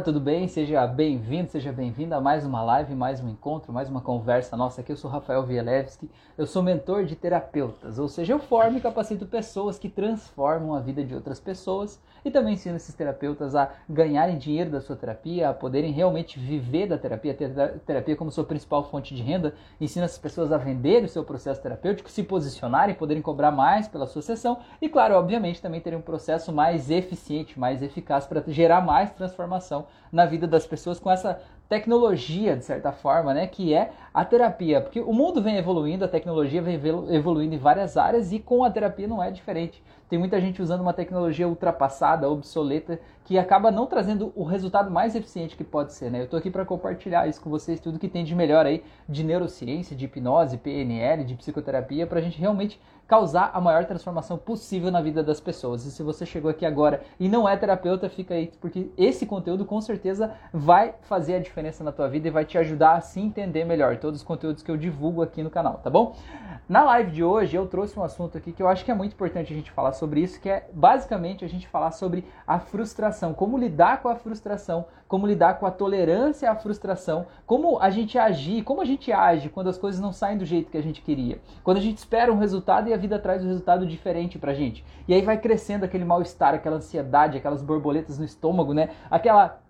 tudo bem? Seja bem-vindo, seja bem-vinda a mais uma live, mais um encontro, mais uma conversa nossa aqui. Eu sou Rafael Vielewski, eu sou mentor de terapeutas, ou seja, eu formo e capacito pessoas que transformam a vida de outras pessoas e também ensino esses terapeutas a ganharem dinheiro da sua terapia, a poderem realmente viver da terapia, ter terapia como sua principal fonte de renda. Ensino essas pessoas a vender o seu processo terapêutico, se posicionarem, poderem cobrar mais pela sua sessão e, claro, obviamente, também terem um processo mais eficiente, mais eficaz para gerar mais transformação na vida das pessoas com essa tecnologia, de certa forma, né, que é a terapia. Porque o mundo vem evoluindo, a tecnologia vem evoluindo em várias áreas e com a terapia não é diferente. Tem muita gente usando uma tecnologia ultrapassada, obsoleta, que acaba não trazendo o resultado mais eficiente que pode ser, né? Eu estou aqui para compartilhar isso com vocês, tudo que tem de melhor aí de neurociência, de hipnose, PNL, de psicoterapia, para a gente realmente causar a maior transformação possível na vida das pessoas. E se você chegou aqui agora e não é terapeuta, fica aí, porque esse conteúdo com certeza vai fazer a diferença na tua vida e vai te ajudar a se entender melhor todos os conteúdos que eu divulgo aqui no canal, tá bom? Na live de hoje eu trouxe um assunto aqui que eu acho que é muito importante a gente falar sobre isso, que é basicamente a gente falar sobre a frustração, como lidar com a frustração, como lidar com a tolerância à frustração, como a gente agir, como a gente age quando as coisas não saem do jeito que a gente queria. Quando a gente espera um resultado e a vida traz um resultado diferente pra gente. E aí vai crescendo aquele mal-estar, aquela ansiedade, aquelas borboletas no estômago, né? Aquela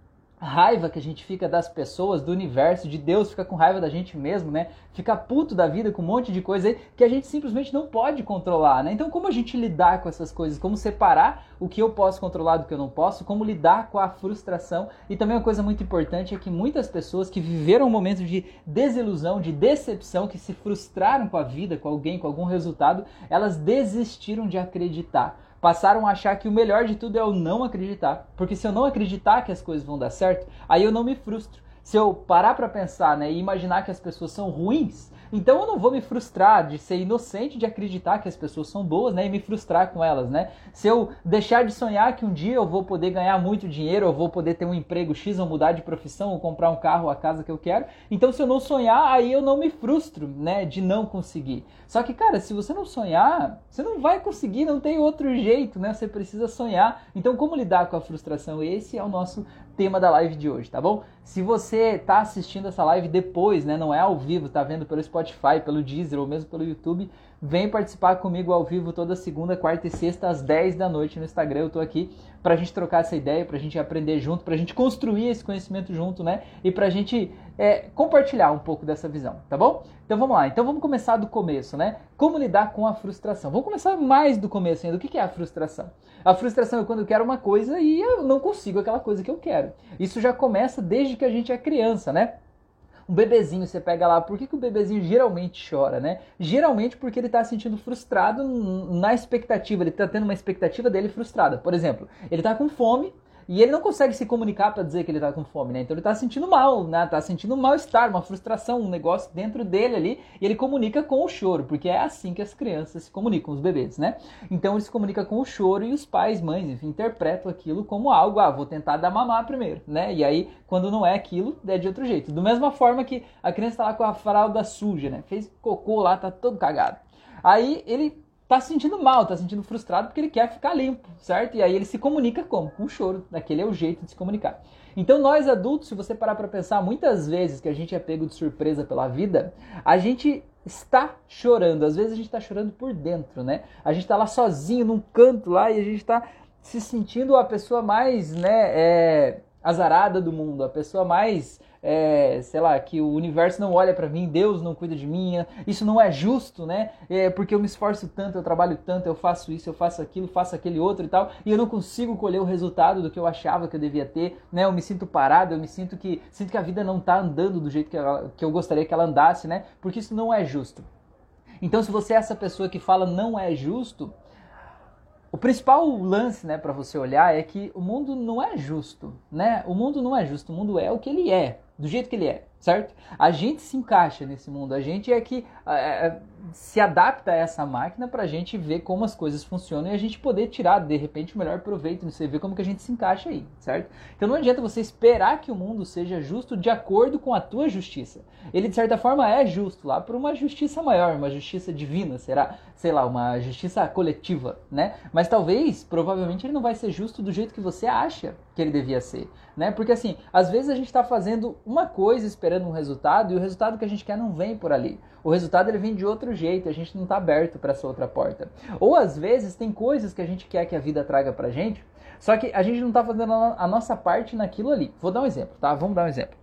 raiva que a gente fica das pessoas, do universo, de Deus, fica com raiva da gente mesmo, né? Fica puto da vida com um monte de coisa aí que a gente simplesmente não pode controlar, né? Então, como a gente lidar com essas coisas? Como separar o que eu posso controlar do que eu não posso? Como lidar com a frustração? E também uma coisa muito importante é que muitas pessoas que viveram momentos de desilusão, de decepção, que se frustraram com a vida, com alguém, com algum resultado, elas desistiram de acreditar passaram a achar que o melhor de tudo é eu não acreditar. Porque se eu não acreditar que as coisas vão dar certo, aí eu não me frustro. Se eu parar para pensar né, e imaginar que as pessoas são ruins, então eu não vou me frustrar de ser inocente de acreditar que as pessoas são boas, né, e me frustrar com elas, né? Se eu deixar de sonhar que um dia eu vou poder ganhar muito dinheiro, eu vou poder ter um emprego X ou mudar de profissão ou comprar um carro a casa que eu quero, então se eu não sonhar, aí eu não me frustro, né, de não conseguir. Só que, cara, se você não sonhar, você não vai conseguir, não tem outro jeito, né? Você precisa sonhar. Então, como lidar com a frustração? Esse é o nosso tema da live de hoje, tá bom? Se você está assistindo essa live depois, né, não é ao vivo, tá vendo pelo Spotify, pelo Deezer ou mesmo pelo YouTube, vem participar comigo ao vivo toda segunda, quarta e sexta às 10 da noite no Instagram. Eu tô aqui pra gente trocar essa ideia, pra gente aprender junto, pra gente construir esse conhecimento junto, né? E pra gente é, compartilhar um pouco dessa visão, tá bom? Então vamos lá, então vamos começar do começo, né? Como lidar com a frustração? Vamos começar mais do começo ainda. O que é a frustração? A frustração é quando eu quero uma coisa e eu não consigo aquela coisa que eu quero. Isso já começa desde que a gente é criança, né? Um bebezinho, você pega lá, por que, que o bebezinho geralmente chora, né? Geralmente porque ele está se sentindo frustrado na expectativa, ele está tendo uma expectativa dele frustrada. Por exemplo, ele está com fome, e ele não consegue se comunicar para dizer que ele está com fome, né? Então ele está sentindo mal, né? Tá sentindo um mal-estar, uma frustração, um negócio dentro dele ali, e ele comunica com o choro, porque é assim que as crianças se comunicam, os bebês, né? Então ele se comunica com o choro e os pais, mães, enfim, interpretam aquilo como algo, ah, vou tentar dar mamar primeiro, né? E aí, quando não é aquilo, é de outro jeito. Da mesma forma que a criança está lá com a fralda suja, né? Fez cocô lá, tá todo cagado. Aí ele tá se sentindo mal, tá se sentindo frustrado porque ele quer ficar limpo, certo? E aí ele se comunica como? Com o choro. Daquele é o jeito de se comunicar. Então nós adultos, se você parar para pensar, muitas vezes que a gente é pego de surpresa pela vida, a gente está chorando. Às vezes a gente está chorando por dentro, né? A gente está lá sozinho num canto lá e a gente está se sentindo a pessoa mais, né, é, azarada do mundo, a pessoa mais é, sei lá, que o universo não olha para mim, Deus não cuida de mim, isso não é justo, né? É porque eu me esforço tanto, eu trabalho tanto, eu faço isso, eu faço aquilo, faço aquele outro e tal, e eu não consigo colher o resultado do que eu achava que eu devia ter, né? Eu me sinto parado, eu me sinto que sinto que a vida não tá andando do jeito que, ela, que eu gostaria que ela andasse, né? Porque isso não é justo. Então, se você é essa pessoa que fala não é justo, o principal lance, né, para você olhar é que o mundo não é justo, né? O mundo não é justo, o mundo é o que ele é do jeito que ele é, certo? A gente se encaixa nesse mundo, a gente é que é, é se adapta a essa máquina para a gente ver como as coisas funcionam e a gente poder tirar de repente o melhor proveito você ver como que a gente se encaixa aí, certo? Então não adianta você esperar que o mundo seja justo de acordo com a tua justiça. Ele de certa forma é justo lá por uma justiça maior, uma justiça divina, será, sei lá, uma justiça coletiva, né? Mas talvez, provavelmente ele não vai ser justo do jeito que você acha que ele devia ser, né? Porque assim, às vezes a gente está fazendo uma coisa esperando um resultado e o resultado que a gente quer não vem por ali. O resultado ele vem de outro jeito, a gente não está aberto para essa outra porta. Ou às vezes tem coisas que a gente quer que a vida traga para gente, só que a gente não está fazendo a nossa parte naquilo ali. Vou dar um exemplo, tá? Vamos dar um exemplo.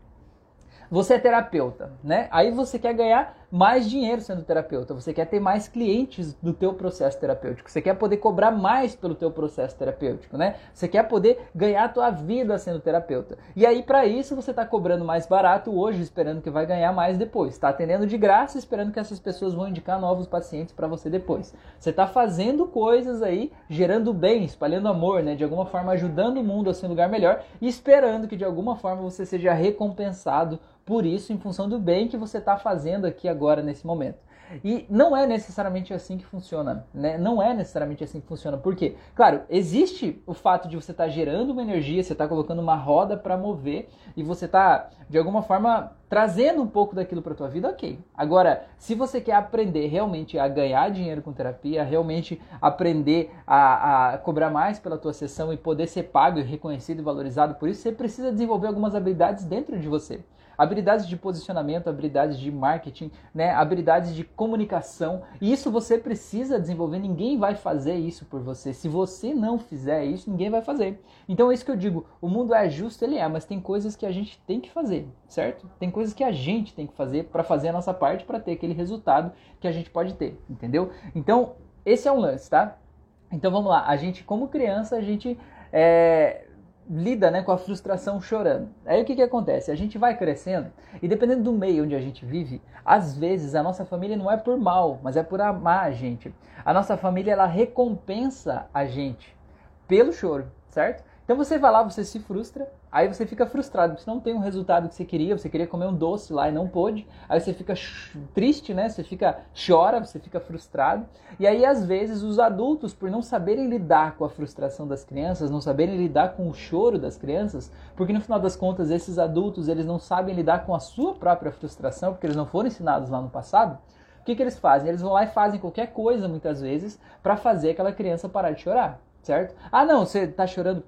Você é terapeuta, né? Aí você quer ganhar mais dinheiro sendo terapeuta, você quer ter mais clientes do teu processo terapêutico, você quer poder cobrar mais pelo teu processo terapêutico, né? Você quer poder ganhar a tua vida sendo terapeuta. E aí para isso você está cobrando mais barato hoje, esperando que vai ganhar mais depois. Está atendendo de graça, esperando que essas pessoas vão indicar novos pacientes para você depois. Você está fazendo coisas aí, gerando bem, espalhando amor, né? De alguma forma ajudando o mundo a ser um lugar melhor e esperando que de alguma forma você seja recompensado por isso em função do bem que você está fazendo aqui agora nesse momento. E não é necessariamente assim que funciona, né? Não é necessariamente assim que funciona. Por quê? Claro, existe o fato de você estar tá gerando uma energia, você está colocando uma roda para mover e você está, de alguma forma, trazendo um pouco daquilo para tua vida, ok. Agora, se você quer aprender realmente a ganhar dinheiro com terapia, realmente aprender a, a cobrar mais pela tua sessão e poder ser pago e reconhecido e valorizado por isso, você precisa desenvolver algumas habilidades dentro de você habilidades de posicionamento, habilidades de marketing, né, habilidades de comunicação. E isso você precisa desenvolver, ninguém vai fazer isso por você. Se você não fizer isso, ninguém vai fazer. Então é isso que eu digo, o mundo é justo, ele é, mas tem coisas que a gente tem que fazer, certo? Tem coisas que a gente tem que fazer para fazer a nossa parte para ter aquele resultado que a gente pode ter, entendeu? Então, esse é um lance, tá? Então vamos lá, a gente como criança, a gente é, lida né, com a frustração chorando. Aí o que, que acontece? A gente vai crescendo e dependendo do meio onde a gente vive, às vezes a nossa família não é por mal, mas é por amar a gente. A nossa família ela recompensa a gente pelo choro, certo? Então você vai lá, você se frustra, aí você fica frustrado, você não tem um resultado que você queria, você queria comer um doce lá e não pôde, aí você fica triste, né? Você fica chora, você fica frustrado. E aí às vezes os adultos, por não saberem lidar com a frustração das crianças, não saberem lidar com o choro das crianças, porque no final das contas esses adultos, eles não sabem lidar com a sua própria frustração, porque eles não foram ensinados lá no passado. O que, que eles fazem? Eles vão lá e fazem qualquer coisa, muitas vezes, para fazer aquela criança parar de chorar certo? Ah, não, você tá chorando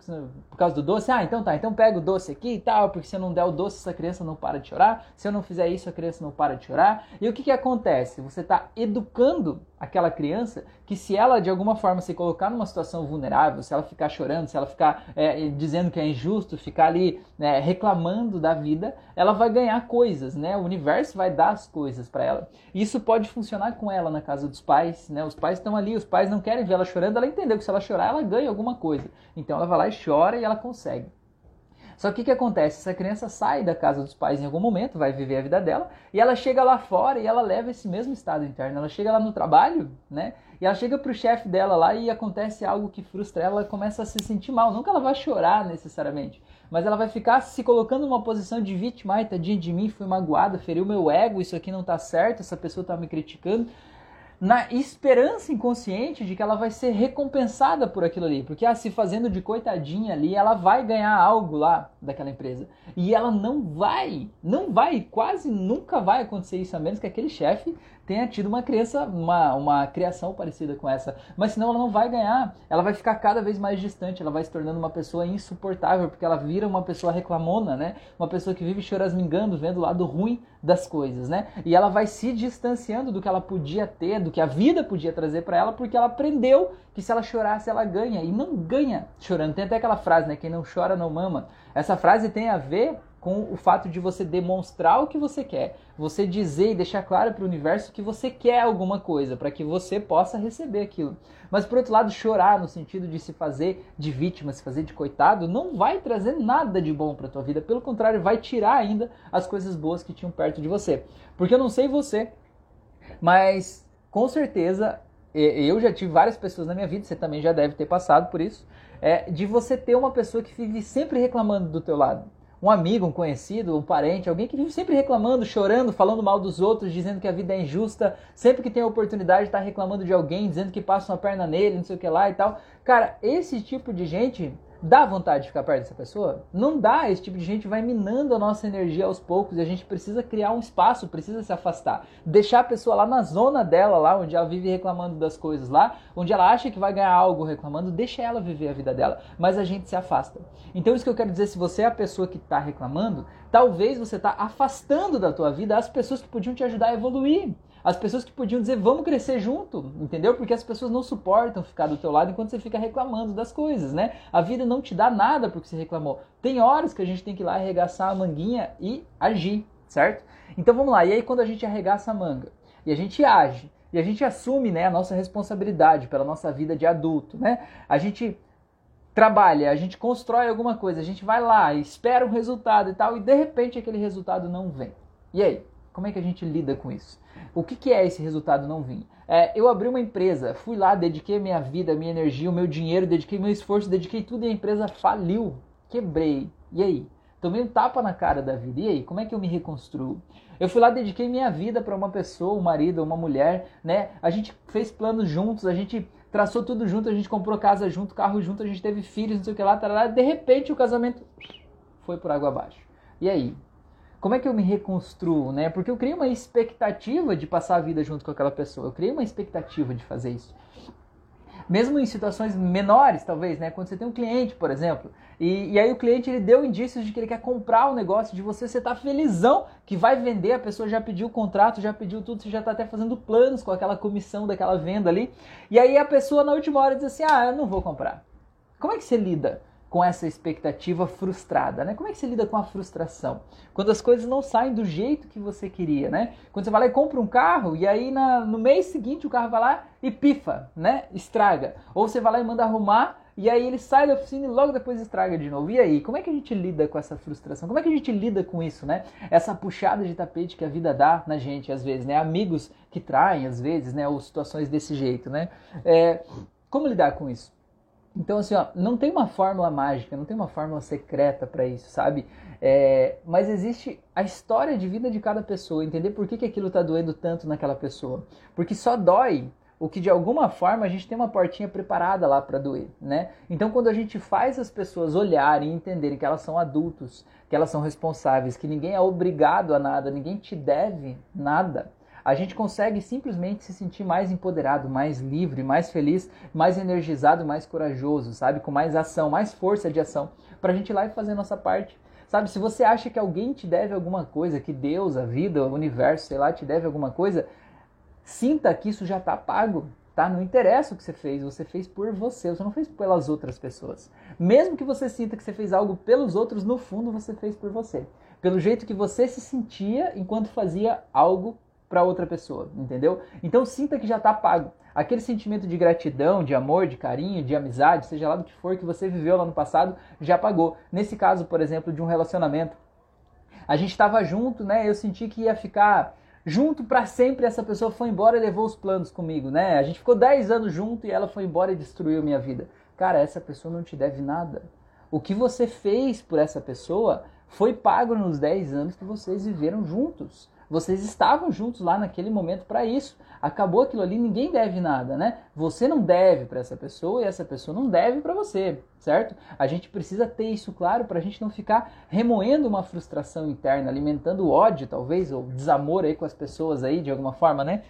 por causa do doce? Ah, então tá, então pega o doce aqui e tal, porque se eu não der o doce, essa criança não para de chorar. Se eu não fizer isso, a criança não para de chorar. E o que que acontece? Você tá educando aquela criança que se ela de alguma forma se colocar numa situação vulnerável, se ela ficar chorando, se ela ficar é, dizendo que é injusto, ficar ali né, reclamando da vida, ela vai ganhar coisas, né? O universo vai dar as coisas para ela. Isso pode funcionar com ela na casa dos pais, né? Os pais estão ali, os pais não querem ver ela chorando, ela entendeu que se ela chorar, ela ganha alguma coisa. Então ela vai lá e chora e ela consegue. Só que o que acontece? Essa criança sai da casa dos pais em algum momento, vai viver a vida dela, e ela chega lá fora e ela leva esse mesmo estado interno. Ela chega lá no trabalho, né? E ela chega pro chefe dela lá e acontece algo que frustra ela, ela começa a se sentir mal. Que ela vai chorar necessariamente, mas ela vai ficar se colocando numa posição de vítima. Ai, tadinha de mim, fui magoada, feriu meu ego, isso aqui não tá certo, essa pessoa tá me criticando na esperança inconsciente de que ela vai ser recompensada por aquilo ali. Porque ah, se fazendo de coitadinha ali, ela vai ganhar algo lá daquela empresa. E ela não vai, não vai, quase nunca vai acontecer isso, a menos que aquele chefe tenha tido uma criança, uma, uma criação parecida com essa. Mas senão ela não vai ganhar. Ela vai ficar cada vez mais distante, ela vai se tornando uma pessoa insuportável, porque ela vira uma pessoa reclamona, né? Uma pessoa que vive chorasmingando, vendo o lado ruim das coisas, né? E ela vai se distanciando do que ela podia ter, do que a vida podia trazer para ela, porque ela aprendeu que se ela chorasse ela ganha e não ganha chorando. Tem até aquela frase, né? Quem não chora não mama. Essa frase tem a ver com o fato de você demonstrar o que você quer, você dizer e deixar claro para o universo que você quer alguma coisa, para que você possa receber aquilo. Mas por outro lado, chorar no sentido de se fazer de vítima, se fazer de coitado, não vai trazer nada de bom para tua vida, pelo contrário, vai tirar ainda as coisas boas que tinham perto de você. Porque eu não sei você, mas com certeza eu já tive várias pessoas na minha vida, você também já deve ter passado por isso, é, de você ter uma pessoa que vive sempre reclamando do teu lado um amigo, um conhecido, um parente, alguém que vive sempre reclamando, chorando, falando mal dos outros, dizendo que a vida é injusta, sempre que tem a oportunidade está reclamando de alguém, dizendo que passa uma perna nele, não sei o que lá e tal. Cara, esse tipo de gente Dá vontade de ficar perto dessa pessoa? Não dá. Esse tipo de gente vai minando a nossa energia aos poucos e a gente precisa criar um espaço, precisa se afastar. Deixar a pessoa lá na zona dela, lá onde ela vive reclamando das coisas, lá onde ela acha que vai ganhar algo reclamando, deixa ela viver a vida dela. Mas a gente se afasta. Então, isso que eu quero dizer, se você é a pessoa que está reclamando, talvez você está afastando da tua vida as pessoas que podiam te ajudar a evoluir. As pessoas que podiam dizer, vamos crescer junto, entendeu? Porque as pessoas não suportam ficar do teu lado enquanto você fica reclamando das coisas, né? A vida não te dá nada porque você reclamou. Tem horas que a gente tem que ir lá arregaçar a manguinha e agir, certo? Então vamos lá. E aí quando a gente arregaça a manga e a gente age e a gente assume, né, a nossa responsabilidade pela nossa vida de adulto, né? A gente trabalha, a gente constrói alguma coisa, a gente vai lá, espera um resultado e tal, e de repente aquele resultado não vem. E aí? Como é que a gente lida com isso? O que, que é esse resultado não vir? É, eu abri uma empresa, fui lá, dediquei minha vida, minha energia, o meu dinheiro, dediquei meu esforço, dediquei tudo e a empresa faliu. Quebrei. E aí? Tomei um tapa na cara da vida. E aí? Como é que eu me reconstruo? Eu fui lá, dediquei minha vida para uma pessoa, um marido, uma mulher, né? A gente fez planos juntos, a gente traçou tudo junto, a gente comprou casa junto, carro junto, a gente teve filhos, não sei o que lá, tarará. de repente o casamento foi por água abaixo. E aí? Como é que eu me reconstruo, né? Porque eu criei uma expectativa de passar a vida junto com aquela pessoa. Eu criei uma expectativa de fazer isso. Mesmo em situações menores, talvez, né? Quando você tem um cliente, por exemplo, e, e aí o cliente ele deu indícios de que ele quer comprar o negócio de você, você tá felizão que vai vender, a pessoa já pediu o contrato, já pediu tudo, você já tá até fazendo planos com aquela comissão daquela venda ali. E aí a pessoa na última hora diz assim: "Ah, eu não vou comprar". Como é que você lida com essa expectativa frustrada, né? Como é que você lida com a frustração? Quando as coisas não saem do jeito que você queria, né? Quando você vai lá e compra um carro e aí na, no mês seguinte o carro vai lá e pifa, né? Estraga. Ou você vai lá e manda arrumar e aí ele sai da oficina e logo depois estraga de novo. E aí, como é que a gente lida com essa frustração? Como é que a gente lida com isso, né? Essa puxada de tapete que a vida dá na gente às vezes, né? Amigos que traem às vezes, né? Ou situações desse jeito, né? É, como lidar com isso? Então, assim, ó, não tem uma fórmula mágica, não tem uma fórmula secreta para isso, sabe? É, mas existe a história de vida de cada pessoa, entender por que, que aquilo tá doendo tanto naquela pessoa. Porque só dói o que de alguma forma a gente tem uma portinha preparada lá para doer, né? Então, quando a gente faz as pessoas olharem e entenderem que elas são adultos, que elas são responsáveis, que ninguém é obrigado a nada, ninguém te deve nada, a gente consegue simplesmente se sentir mais empoderado, mais livre, mais feliz, mais energizado, mais corajoso, sabe? Com mais ação, mais força de ação, para a gente ir lá e fazer a nossa parte. Sabe, se você acha que alguém te deve alguma coisa, que Deus, a vida, o universo, sei lá, te deve alguma coisa, sinta que isso já está pago, tá? Não interessa o que você fez, você fez por você, você não fez pelas outras pessoas. Mesmo que você sinta que você fez algo pelos outros, no fundo você fez por você. Pelo jeito que você se sentia enquanto fazia algo para outra pessoa, entendeu? Então sinta que já está pago. Aquele sentimento de gratidão, de amor, de carinho, de amizade, seja lá do que for que você viveu lá no passado, já pagou. Nesse caso, por exemplo, de um relacionamento, a gente estava junto, né? Eu senti que ia ficar junto para sempre. Essa pessoa foi embora e levou os planos comigo, né? A gente ficou 10 anos junto e ela foi embora e destruiu minha vida. Cara, essa pessoa não te deve nada. O que você fez por essa pessoa foi pago nos 10 anos que vocês viveram juntos. Vocês estavam juntos lá naquele momento para isso. Acabou aquilo ali, ninguém deve nada, né? Você não deve para essa pessoa e essa pessoa não deve para você, certo? A gente precisa ter isso claro para a gente não ficar remoendo uma frustração interna, alimentando ódio, talvez, ou desamor aí com as pessoas aí de alguma forma, né?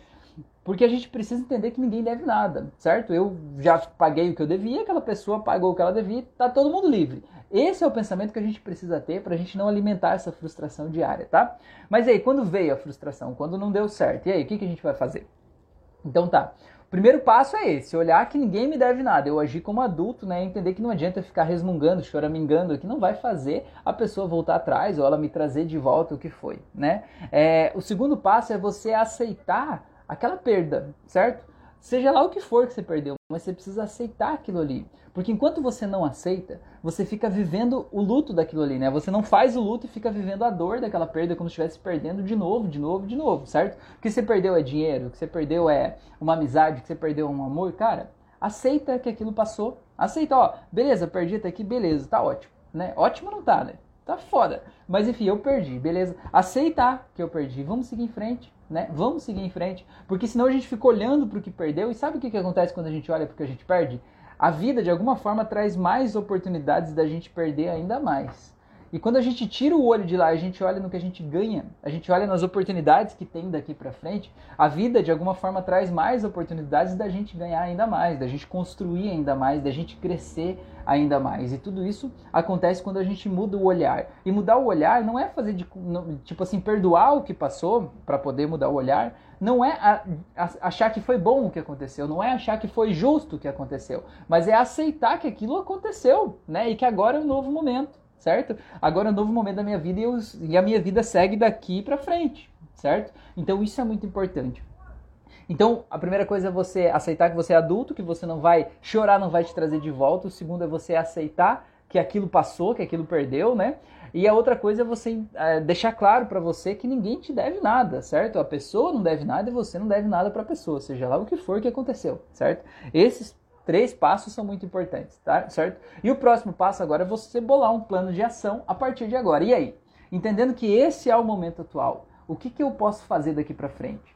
Porque a gente precisa entender que ninguém deve nada, certo? Eu já paguei o que eu devia, aquela pessoa pagou o que ela devia, tá todo mundo livre. Esse é o pensamento que a gente precisa ter para a gente não alimentar essa frustração diária, tá? Mas aí, quando veio a frustração, quando não deu certo, e aí, o que, que a gente vai fazer? Então tá. O primeiro passo é esse, olhar que ninguém me deve nada. Eu agir como adulto, né? Entender que não adianta ficar resmungando, choramingando, que não vai fazer a pessoa voltar atrás ou ela me trazer de volta o que foi, né? É, o segundo passo é você aceitar aquela perda, certo? Seja lá o que for que você perdeu, mas você precisa aceitar aquilo ali. Porque enquanto você não aceita, você fica vivendo o luto daquilo ali, né? Você não faz o luto e fica vivendo a dor daquela perda como se estivesse perdendo de novo, de novo, de novo, certo? O que você perdeu é dinheiro, o que você perdeu é uma amizade, o que você perdeu é um amor, cara, aceita que aquilo passou. Aceita, ó, beleza, perdi até aqui, beleza, tá ótimo, né? Ótimo não tá, né? Tá foda. Mas enfim, eu perdi, beleza? Aceitar que eu perdi, vamos seguir em frente né? Vamos seguir em frente, porque senão a gente fica olhando para o que perdeu e sabe o que, que acontece quando a gente olha para o que a gente perde? A vida de alguma forma traz mais oportunidades da gente perder ainda mais. E quando a gente tira o olho de lá, a gente olha no que a gente ganha, a gente olha nas oportunidades que tem daqui para frente, a vida de alguma forma traz mais oportunidades da gente ganhar ainda mais, da gente construir ainda mais, da gente crescer ainda mais. E tudo isso acontece quando a gente muda o olhar. E mudar o olhar não é fazer de tipo assim, perdoar o que passou para poder mudar o olhar, não é a, a, achar que foi bom o que aconteceu, não é achar que foi justo o que aconteceu, mas é aceitar que aquilo aconteceu, né? E que agora é um novo momento certo? Agora é um novo momento da minha vida e, eu, e a minha vida segue daqui para frente, certo? Então isso é muito importante. Então, a primeira coisa é você aceitar que você é adulto, que você não vai chorar, não vai te trazer de volta. O segundo é você aceitar que aquilo passou, que aquilo perdeu, né? E a outra coisa é você é, deixar claro para você que ninguém te deve nada, certo? A pessoa não deve nada e você não deve nada para a pessoa, seja lá o que for que aconteceu, certo? Esses três passos são muito importantes, tá? Certo? E o próximo passo agora é você bolar um plano de ação a partir de agora. E aí? Entendendo que esse é o momento atual, o que, que eu posso fazer daqui para frente?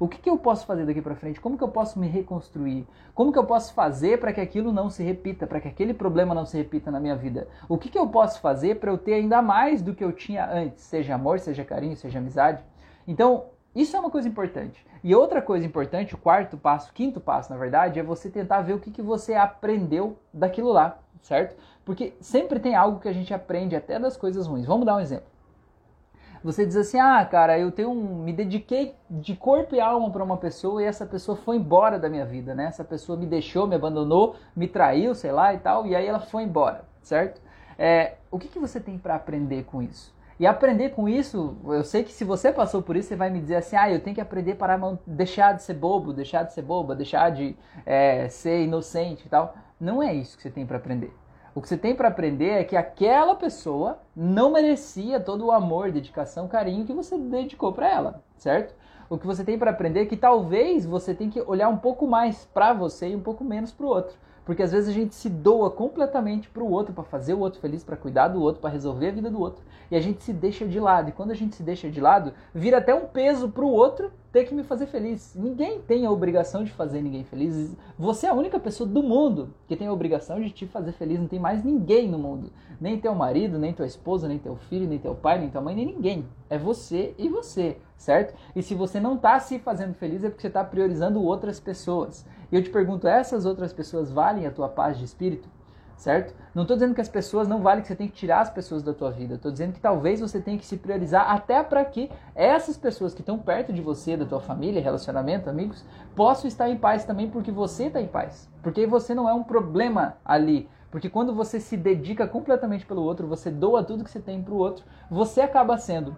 O que, que eu posso fazer daqui para frente? Como que eu posso me reconstruir? Como que eu posso fazer para que aquilo não se repita, para que aquele problema não se repita na minha vida? O que, que eu posso fazer para eu ter ainda mais do que eu tinha antes, seja amor, seja carinho, seja amizade? Então, isso é uma coisa importante. E outra coisa importante, o quarto passo, quinto passo, na verdade, é você tentar ver o que, que você aprendeu daquilo lá, certo? Porque sempre tem algo que a gente aprende até das coisas ruins. Vamos dar um exemplo. Você diz assim: "Ah, cara, eu tenho um, me dediquei de corpo e alma para uma pessoa e essa pessoa foi embora da minha vida, né? Essa pessoa me deixou, me abandonou, me traiu, sei lá e tal, e aí ela foi embora, certo? É, o que, que você tem para aprender com isso? E aprender com isso, eu sei que se você passou por isso, você vai me dizer assim: ah, eu tenho que aprender para deixar de ser bobo, deixar de ser boba, deixar de é, ser inocente e tal. Não é isso que você tem para aprender. O que você tem para aprender é que aquela pessoa não merecia todo o amor, dedicação, carinho que você dedicou para ela, certo? O que você tem para aprender é que talvez você tenha que olhar um pouco mais para você e um pouco menos para o outro. Porque às vezes a gente se doa completamente para o outro, para fazer o outro feliz, para cuidar do outro, para resolver a vida do outro. E a gente se deixa de lado. E quando a gente se deixa de lado, vira até um peso para o outro ter que me fazer feliz. Ninguém tem a obrigação de fazer ninguém feliz. Você é a única pessoa do mundo que tem a obrigação de te fazer feliz. Não tem mais ninguém no mundo. Nem teu marido, nem tua esposa, nem teu filho, nem teu pai, nem tua mãe, nem ninguém. É você e você, certo? E se você não está se fazendo feliz é porque você está priorizando outras pessoas. E eu te pergunto, essas outras pessoas valem a tua paz de espírito? Certo? Não estou dizendo que as pessoas não valem, que você tem que tirar as pessoas da tua vida. Estou dizendo que talvez você tenha que se priorizar até para que essas pessoas que estão perto de você, da tua família, relacionamento, amigos, possam estar em paz também porque você está em paz. Porque você não é um problema ali. Porque quando você se dedica completamente pelo outro, você doa tudo que você tem para o outro, você acaba sendo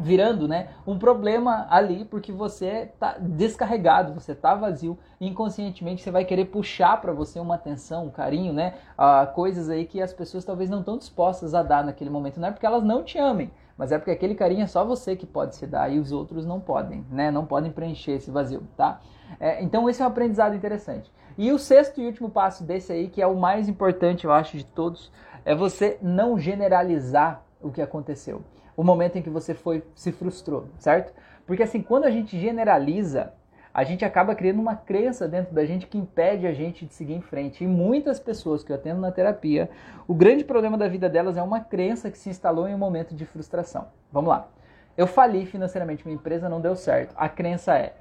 virando né, um problema ali porque você está descarregado, você está vazio inconscientemente você vai querer puxar para você uma atenção, um carinho, né, uh, coisas aí que as pessoas talvez não estão dispostas a dar naquele momento, não é porque elas não te amem, mas é porque aquele carinho é só você que pode se dar e os outros não podem, né, não podem preencher esse vazio, tá? É, então esse é um aprendizado interessante. E o sexto e último passo desse aí, que é o mais importante, eu acho, de todos, é você não generalizar o que aconteceu o momento em que você foi se frustrou, certo? Porque assim, quando a gente generaliza, a gente acaba criando uma crença dentro da gente que impede a gente de seguir em frente. E muitas pessoas que eu atendo na terapia, o grande problema da vida delas é uma crença que se instalou em um momento de frustração. Vamos lá. Eu fali financeiramente, minha empresa não deu certo. A crença é: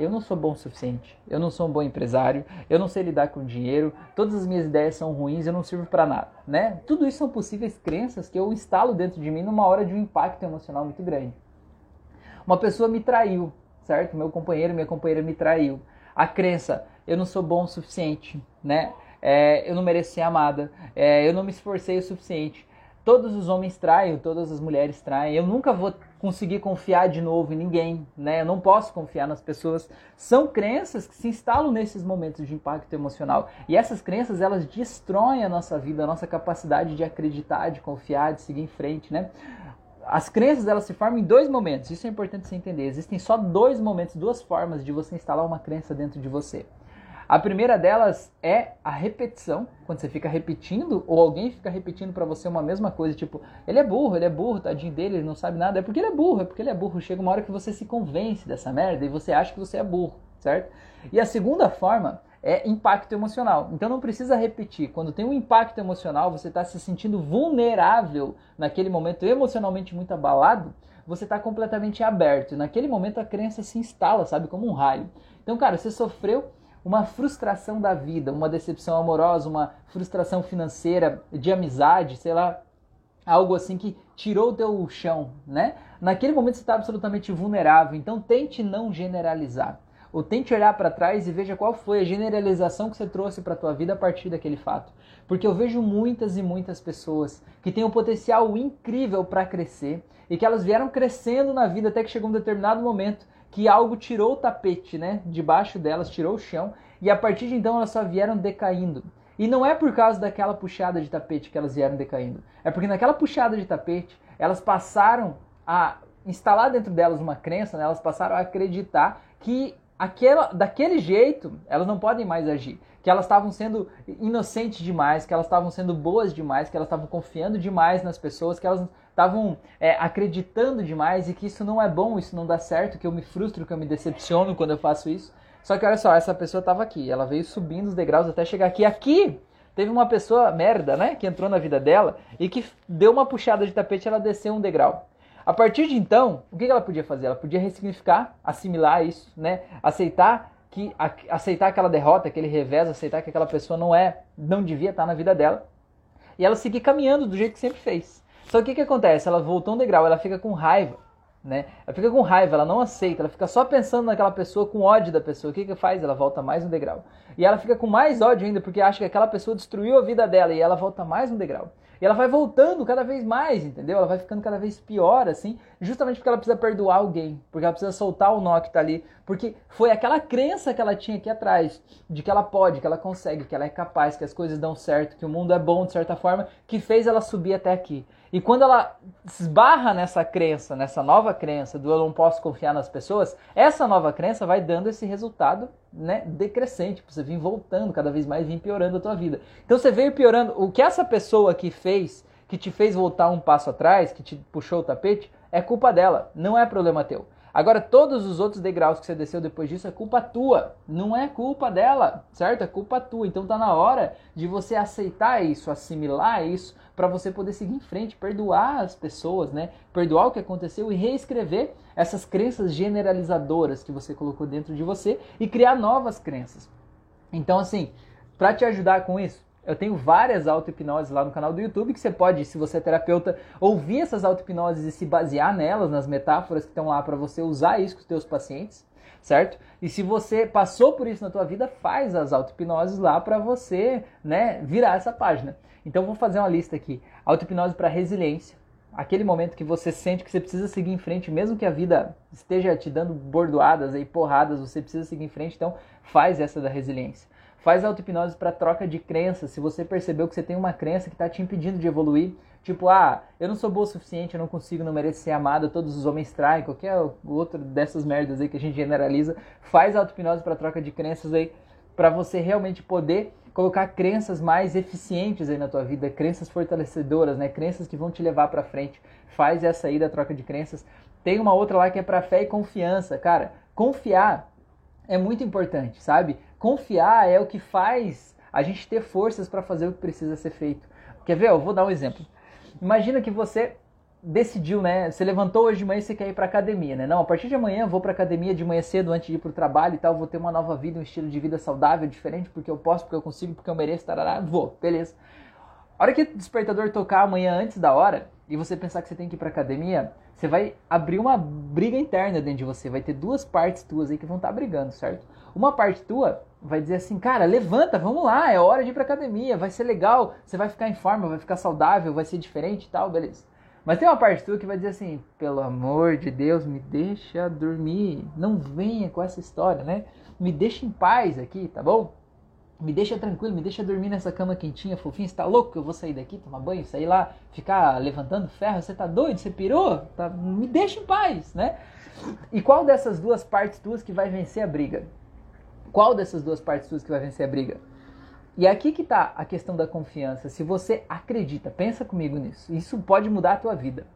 eu não sou bom o suficiente, eu não sou um bom empresário, eu não sei lidar com dinheiro, todas as minhas ideias são ruins, eu não sirvo para nada, né? Tudo isso são possíveis crenças que eu instalo dentro de mim numa hora de um impacto emocional muito grande. Uma pessoa me traiu, certo? Meu companheiro, minha companheira me traiu. A crença, eu não sou bom o suficiente, né? É, eu não mereço ser amada, é, eu não me esforcei o suficiente. Todos os homens traem, todas as mulheres traem. Eu nunca vou conseguir confiar de novo em ninguém, né? Eu não posso confiar nas pessoas. São crenças que se instalam nesses momentos de impacto emocional. E essas crenças, elas destroem a nossa vida, a nossa capacidade de acreditar, de confiar, de seguir em frente, né? As crenças, elas se formam em dois momentos. Isso é importante você entender. Existem só dois momentos, duas formas de você instalar uma crença dentro de você. A primeira delas é a repetição, quando você fica repetindo, ou alguém fica repetindo para você uma mesma coisa, tipo, ele é burro, ele é burro, tadinho dele, ele não sabe nada. É porque ele é burro, é porque ele é burro. Chega uma hora que você se convence dessa merda e você acha que você é burro, certo? E a segunda forma é impacto emocional. Então não precisa repetir. Quando tem um impacto emocional, você está se sentindo vulnerável naquele momento, emocionalmente muito abalado, você está completamente aberto. Naquele momento a crença se instala, sabe, como um raio. Então, cara, você sofreu uma frustração da vida, uma decepção amorosa, uma frustração financeira, de amizade, sei lá, algo assim que tirou o teu chão, né? Naquele momento você está absolutamente vulnerável, então tente não generalizar. Ou tente olhar para trás e veja qual foi a generalização que você trouxe para a tua vida a partir daquele fato. Porque eu vejo muitas e muitas pessoas que têm um potencial incrível para crescer e que elas vieram crescendo na vida até que chegou um determinado momento que algo tirou o tapete, né, debaixo delas, tirou o chão, e a partir de então elas só vieram decaindo. E não é por causa daquela puxada de tapete que elas vieram decaindo. É porque naquela puxada de tapete, elas passaram a instalar dentro delas uma crença, né? elas passaram a acreditar que aquela, daquele jeito elas não podem mais agir. Que elas estavam sendo inocentes demais, que elas estavam sendo boas demais, que elas estavam confiando demais nas pessoas, que elas estavam é, acreditando demais e que isso não é bom, isso não dá certo, que eu me frustro, que eu me decepciono quando eu faço isso. Só que olha só, essa pessoa estava aqui, ela veio subindo os degraus até chegar aqui. Aqui teve uma pessoa merda, né, que entrou na vida dela e que deu uma puxada de tapete, ela desceu um degrau. A partir de então, o que ela podia fazer? Ela podia ressignificar, assimilar isso, né, aceitar que aceitar aquela derrota, aquele revés, aceitar que aquela pessoa não é, não devia estar na vida dela, e ela seguir caminhando do jeito que sempre fez. Só que o que, acontece? Ela voltou um degrau, ela fica com raiva, né? Ela fica com raiva, ela não aceita, ela fica só pensando naquela pessoa, com ódio da pessoa. O que que faz? Ela volta mais um degrau. E ela fica com mais ódio ainda, porque acha que aquela pessoa destruiu a vida dela e ela volta mais um degrau. E ela vai voltando cada vez mais, entendeu? Ela vai ficando cada vez pior, assim, justamente porque ela precisa perdoar alguém, porque ela precisa soltar o nó que tá ali, porque foi aquela crença que ela tinha aqui atrás, de que ela pode, que ela consegue, que ela é capaz, que as coisas dão certo, que o mundo é bom de certa forma, que fez ela subir até aqui. E quando ela esbarra nessa crença, nessa nova crença do eu não posso confiar nas pessoas, essa nova crença vai dando esse resultado né, decrescente, você vir voltando cada vez mais, vir piorando a tua vida. Então você veio piorando. O que essa pessoa que fez, que te fez voltar um passo atrás, que te puxou o tapete, é culpa dela, não é problema teu. Agora, todos os outros degraus que você desceu depois disso é culpa tua, não é culpa dela, certo? É culpa tua. Então tá na hora de você aceitar isso, assimilar isso, para você poder seguir em frente, perdoar as pessoas, né? Perdoar o que aconteceu e reescrever essas crenças generalizadoras que você colocou dentro de você e criar novas crenças. Então, assim, para te ajudar com isso, eu tenho várias auto-hipnoses lá no canal do YouTube que você pode, se você é terapeuta, ouvir essas auto-hipnoses e se basear nelas, nas metáforas que estão lá para você usar isso com os teus pacientes, certo? E se você passou por isso na tua vida, faz as auto-hipnoses lá para você, né, virar essa página. Então vou fazer uma lista aqui. Auto-hipnose para resiliência, aquele momento que você sente que você precisa seguir em frente, mesmo que a vida esteja te dando bordoadas e porradas, você precisa seguir em frente, então faz essa da resiliência. Faz auto-hipnose para troca de crenças. Se você percebeu que você tem uma crença que está te impedindo de evoluir, tipo, ah, eu não sou boa o suficiente, eu não consigo, não mereço ser amada, todos os homens traem, qualquer outra dessas merdas aí que a gente generaliza, faz auto-hipnose para troca de crenças aí, para você realmente poder colocar crenças mais eficientes aí na tua vida, crenças fortalecedoras, né? Crenças que vão te levar para frente. Faz essa aí da troca de crenças. Tem uma outra lá que é para fé e confiança, cara. Confiar é muito importante, sabe? Confiar é o que faz a gente ter forças para fazer o que precisa ser feito. Quer ver? Eu vou dar um exemplo. Imagina que você decidiu, né? Você levantou hoje de manhã e você quer ir para academia, né? Não, a partir de amanhã eu vou para academia de manhã cedo antes de ir para o trabalho e tal, vou ter uma nova vida, um estilo de vida saudável, diferente, porque eu posso, porque eu consigo, porque eu mereço, tarará, vou, beleza. A hora que o despertador tocar amanhã antes da hora e você pensar que você tem que ir para academia, você vai abrir uma briga interna dentro de você, vai ter duas partes tuas aí que vão estar tá brigando, certo? Uma parte tua vai dizer assim, cara, levanta, vamos lá, é hora de ir pra academia, vai ser legal, você vai ficar em forma, vai ficar saudável, vai ser diferente e tal, beleza. Mas tem uma parte tua que vai dizer assim, pelo amor de Deus, me deixa dormir, não venha com essa história, né? Me deixa em paz aqui, tá bom? Me deixa tranquilo, me deixa dormir nessa cama quentinha, fofinha. Você tá louco eu vou sair daqui, tomar banho, sair lá, ficar levantando ferro? Você tá doido? Você pirou? Tá... Me deixa em paz, né? E qual dessas duas partes tuas que vai vencer a briga? Qual dessas duas partes suas que vai vencer a briga? E é aqui que está a questão da confiança. Se você acredita, pensa comigo nisso, isso pode mudar a tua vida.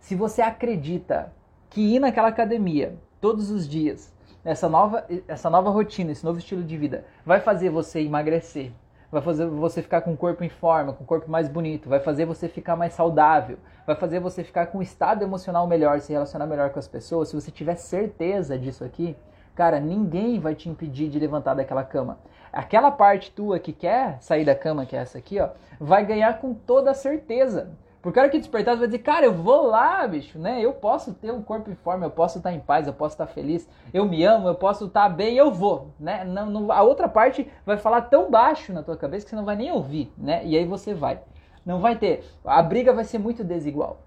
Se você acredita que ir naquela academia todos os dias essa nova, essa nova rotina, esse novo estilo de vida, vai fazer você emagrecer, vai fazer você ficar com o corpo em forma, com o corpo mais bonito, vai fazer você ficar mais saudável, vai fazer você ficar com um estado emocional melhor, se relacionar melhor com as pessoas, se você tiver certeza disso aqui, cara, ninguém vai te impedir de levantar daquela cama. Aquela parte tua que quer sair da cama, que é essa aqui, ó, vai ganhar com toda certeza. Porque a hora que despertar, você vai dizer, cara, eu vou lá, bicho, né? Eu posso ter um corpo em forma, eu posso estar em paz, eu posso estar feliz, eu me amo, eu posso estar bem, eu vou, né? Não, não, a outra parte vai falar tão baixo na tua cabeça que você não vai nem ouvir, né? E aí você vai. Não vai ter. A briga vai ser muito desigual.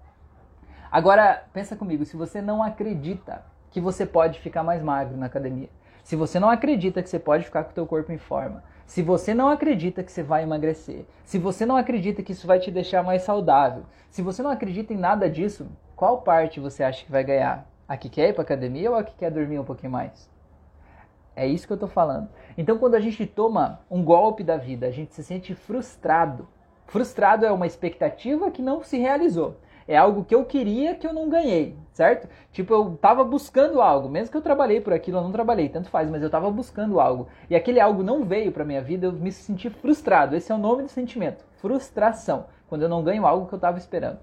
Agora, pensa comigo, se você não acredita que você pode ficar mais magro na academia, se você não acredita que você pode ficar com o teu corpo em forma, se você não acredita que você vai emagrecer, se você não acredita que isso vai te deixar mais saudável, se você não acredita em nada disso, qual parte você acha que vai ganhar? A que quer ir para academia ou a que quer dormir um pouquinho mais? É isso que eu estou falando. Então, quando a gente toma um golpe da vida, a gente se sente frustrado. Frustrado é uma expectativa que não se realizou é algo que eu queria que eu não ganhei, certo? Tipo, eu tava buscando algo, mesmo que eu trabalhei por aquilo, eu não trabalhei, tanto faz, mas eu tava buscando algo. E aquele algo não veio para minha vida, eu me senti frustrado. Esse é o nome do sentimento, frustração, quando eu não ganho algo que eu tava esperando.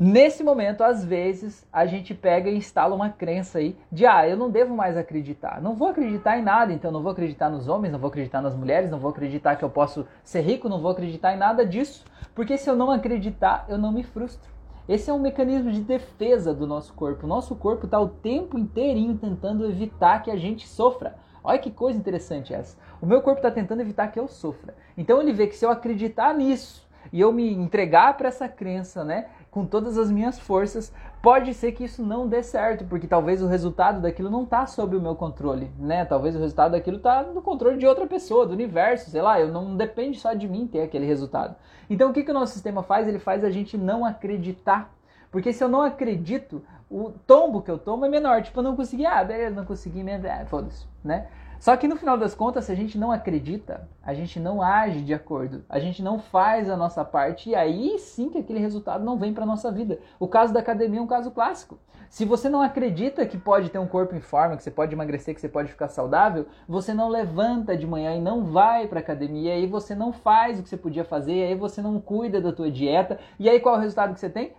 Nesse momento, às vezes, a gente pega e instala uma crença aí de ah, eu não devo mais acreditar. Não vou acreditar em nada, então não vou acreditar nos homens, não vou acreditar nas mulheres, não vou acreditar que eu posso ser rico, não vou acreditar em nada disso, porque se eu não acreditar, eu não me frustro. Esse é um mecanismo de defesa do nosso corpo. O nosso corpo está o tempo inteirinho tentando evitar que a gente sofra. Olha que coisa interessante essa. O meu corpo está tentando evitar que eu sofra. Então ele vê que se eu acreditar nisso e eu me entregar para essa crença, né, com todas as minhas forças, pode ser que isso não dê certo, porque talvez o resultado daquilo não está sob o meu controle, né? Talvez o resultado daquilo está no controle de outra pessoa, do universo, sei lá, eu não depende só de mim ter aquele resultado. Então o que, que o nosso sistema faz? Ele faz a gente não acreditar. Porque se eu não acredito, o tombo que eu tomo é menor. Tipo, eu não consegui, ah, beleza, não consegui, ah, foda-se, né? Só que no final das contas, se a gente não acredita, a gente não age de acordo, a gente não faz a nossa parte e aí sim que aquele resultado não vem para nossa vida. O caso da academia é um caso clássico. Se você não acredita que pode ter um corpo em forma, que você pode emagrecer, que você pode ficar saudável, você não levanta de manhã e não vai para academia, e aí você não faz o que você podia fazer, e aí você não cuida da tua dieta, e aí qual é o resultado que você tem?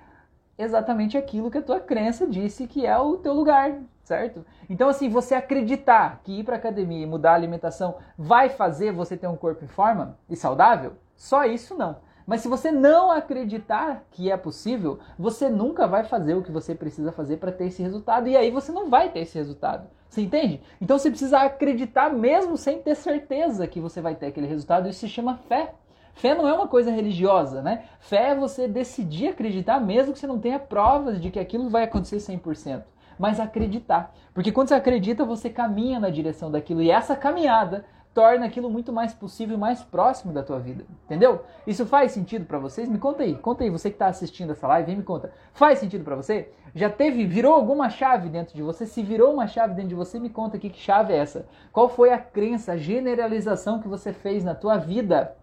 Exatamente aquilo que a tua crença disse que é o teu lugar, certo? Então, assim, você acreditar que ir para academia e mudar a alimentação vai fazer você ter um corpo em forma e saudável, só isso não. Mas se você não acreditar que é possível, você nunca vai fazer o que você precisa fazer para ter esse resultado e aí você não vai ter esse resultado. Você entende? Então você precisa acreditar mesmo sem ter certeza que você vai ter aquele resultado. Isso se chama fé. Fé não é uma coisa religiosa, né? Fé é você decidir acreditar mesmo que você não tenha provas de que aquilo vai acontecer 100% mas acreditar. Porque quando você acredita, você caminha na direção daquilo e essa caminhada torna aquilo muito mais possível e mais próximo da tua vida. Entendeu? Isso faz sentido para vocês? Me conta aí, conta aí, você que está assistindo essa live, vem me conta. Faz sentido para você? Já teve, virou alguma chave dentro de você? Se virou uma chave dentro de você, me conta aqui que chave é essa. Qual foi a crença, a generalização que você fez na tua vida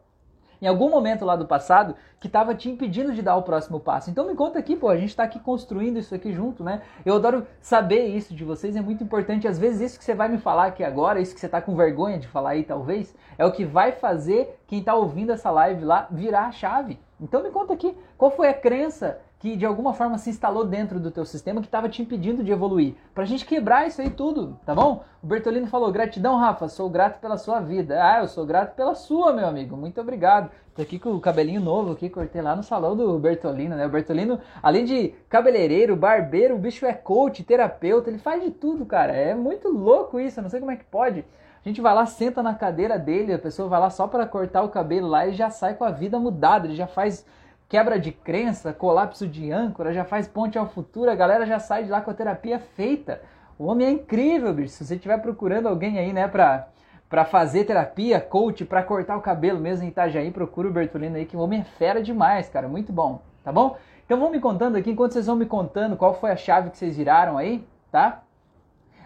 em algum momento lá do passado que estava te impedindo de dar o próximo passo. Então me conta aqui, pô, a gente está aqui construindo isso aqui junto, né? Eu adoro saber isso de vocês, é muito importante. Às vezes isso que você vai me falar aqui agora, isso que você está com vergonha de falar aí talvez, é o que vai fazer quem está ouvindo essa live lá virar a chave. Então me conta aqui, qual foi a crença que de alguma forma se instalou dentro do teu sistema que estava te impedindo de evoluir. Para a gente quebrar isso aí tudo, tá bom? O Bertolino falou: gratidão, Rafa, sou grato pela sua vida. Ah, eu sou grato pela sua, meu amigo. Muito obrigado. Tô aqui com o cabelinho novo aqui, cortei lá no salão do Bertolino, né? O Bertolino, além de cabeleireiro, barbeiro, o bicho é coach, terapeuta, ele faz de tudo, cara. É muito louco isso, eu não sei como é que pode. A gente vai lá, senta na cadeira dele, a pessoa vai lá só para cortar o cabelo lá e já sai com a vida mudada, ele já faz quebra de crença, colapso de âncora, já faz ponte ao futuro, a galera já sai de lá com a terapia feita. O homem é incrível, bicho. Se você estiver procurando alguém aí, né, pra, pra fazer terapia, coach, pra cortar o cabelo mesmo em Itajaí, procura o Bertolino aí, que o homem é fera demais, cara. Muito bom, tá bom? Então vão me contando aqui, enquanto vocês vão me contando qual foi a chave que vocês viraram aí, tá?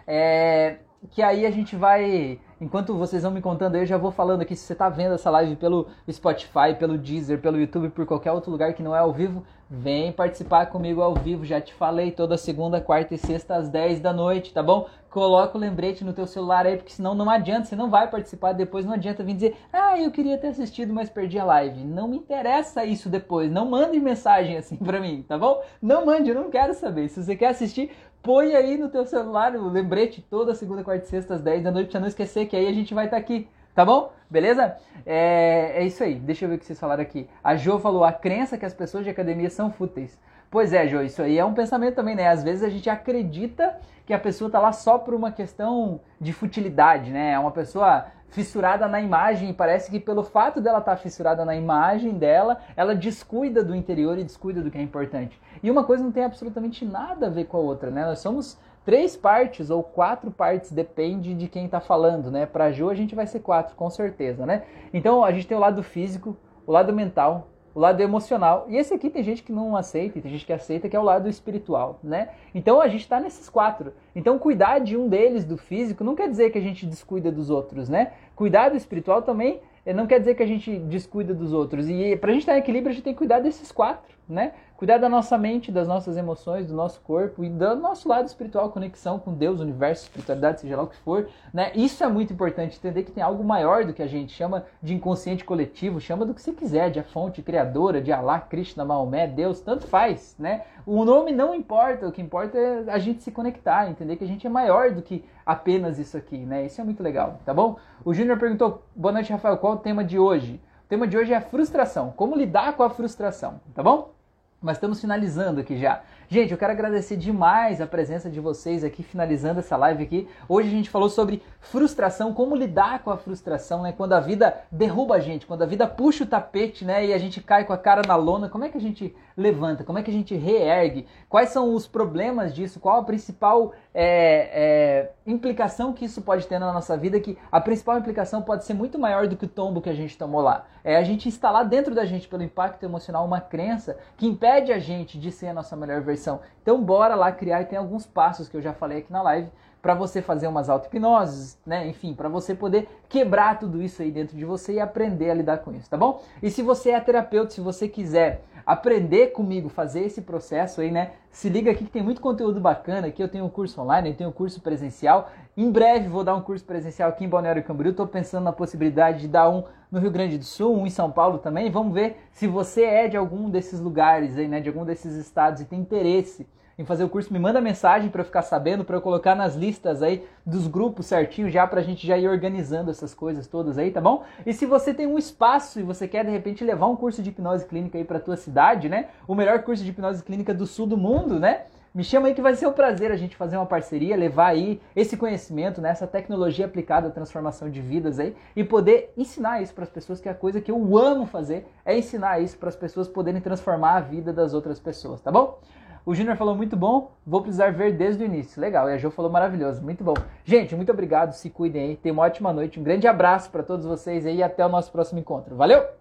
É, que aí a gente vai Enquanto vocês vão me contando eu já vou falando aqui. Se você está vendo essa live pelo Spotify, pelo Deezer, pelo YouTube, por qualquer outro lugar que não é ao vivo, vem participar comigo ao vivo. Já te falei, toda segunda, quarta e sexta às 10 da noite, tá bom? Coloca o lembrete no teu celular aí, porque senão não adianta, você não vai participar depois, não adianta vir dizer, ah, eu queria ter assistido, mas perdi a live. Não me interessa isso depois, não mande mensagem assim pra mim, tá bom? Não mande, eu não quero saber. Se você quer assistir, põe aí no teu celular o lembrete toda segunda, quarta e sexta às 10 da noite pra não esquecer que aí a gente vai estar tá aqui, tá bom? Beleza? É, é isso aí, deixa eu ver o que vocês falaram aqui. A Jo falou, a crença que as pessoas de academia são fúteis. Pois é, Jo, isso aí é um pensamento também, né? Às vezes a gente acredita que a pessoa tá lá só por uma questão de futilidade, né? É uma pessoa fissurada na imagem e parece que pelo fato dela estar tá fissurada na imagem dela, ela descuida do interior e descuida do que é importante. E uma coisa não tem absolutamente nada a ver com a outra, né? Nós somos três partes ou quatro partes, depende de quem está falando, né? Para Jo a gente vai ser quatro, com certeza, né? Então a gente tem o lado físico, o lado mental, o lado emocional. E esse aqui tem gente que não aceita, tem gente que aceita, que é o lado espiritual, né? Então a gente está nesses quatro. Então cuidar de um deles, do físico, não quer dizer que a gente descuida dos outros, né? Cuidar do espiritual também eh, não quer dizer que a gente descuida dos outros. E para a gente estar em equilíbrio, a gente tem que cuidar desses quatro, né? Cuidar da nossa mente, das nossas emoções, do nosso corpo e do nosso lado espiritual, conexão com Deus, universo, espiritualidade, seja lá o que for, né? Isso é muito importante, entender que tem algo maior do que a gente chama de inconsciente coletivo, chama do que você quiser, de a fonte criadora, de Allah, Krishna, Maomé, Deus, tanto faz, né? O nome não importa, o que importa é a gente se conectar, entender que a gente é maior do que apenas isso aqui, né? Isso é muito legal, tá bom? O Júnior perguntou: "Boa noite, Rafael, qual o tema de hoje?" O tema de hoje é frustração, como lidar com a frustração, tá bom? Mas estamos finalizando aqui já. Gente, eu quero agradecer demais a presença de vocês aqui, finalizando essa live aqui. Hoje a gente falou sobre frustração, como lidar com a frustração, né? Quando a vida derruba a gente, quando a vida puxa o tapete, né? E a gente cai com a cara na lona, como é que a gente levanta? Como é que a gente reergue? Quais são os problemas disso? Qual a principal é, é, implicação que isso pode ter na nossa vida? Que a principal implicação pode ser muito maior do que o tombo que a gente tomou lá. É a gente instalar dentro da gente, pelo impacto emocional, uma crença que impede a gente de ser a nossa melhor versão. Então, bora lá criar e tem alguns passos que eu já falei aqui na live para você fazer umas auto-hipnoses, né? Enfim, para você poder quebrar tudo isso aí dentro de você e aprender a lidar com isso, tá bom? E se você é terapeuta, se você quiser aprender comigo, fazer esse processo aí, né? Se liga aqui que tem muito conteúdo bacana. Aqui eu tenho um curso online, eu tenho um curso presencial. Em breve vou dar um curso presencial aqui em Balneário Camboriú. Estou pensando na possibilidade de dar um no Rio Grande do Sul, um em São Paulo também. Vamos ver se você é de algum desses lugares aí, né? De algum desses estados e tem interesse em fazer o curso, me manda mensagem para eu ficar sabendo, para eu colocar nas listas aí dos grupos certinho já para a gente já ir organizando essas coisas todas aí, tá bom? E se você tem um espaço e você quer de repente levar um curso de hipnose clínica aí para tua cidade, né? O melhor curso de hipnose clínica do sul do mundo, né? Me chama aí que vai ser um prazer a gente fazer uma parceria, levar aí esse conhecimento, né, essa tecnologia aplicada à transformação de vidas aí e poder ensinar isso para as pessoas, que é a coisa que eu amo fazer, é ensinar isso para as pessoas poderem transformar a vida das outras pessoas, tá bom? O Júnior falou muito bom, vou precisar ver desde o início. Legal, e a Jo falou maravilhoso, muito bom. Gente, muito obrigado, se cuidem aí, tenham uma ótima noite, um grande abraço para todos vocês aí e até o nosso próximo encontro. Valeu!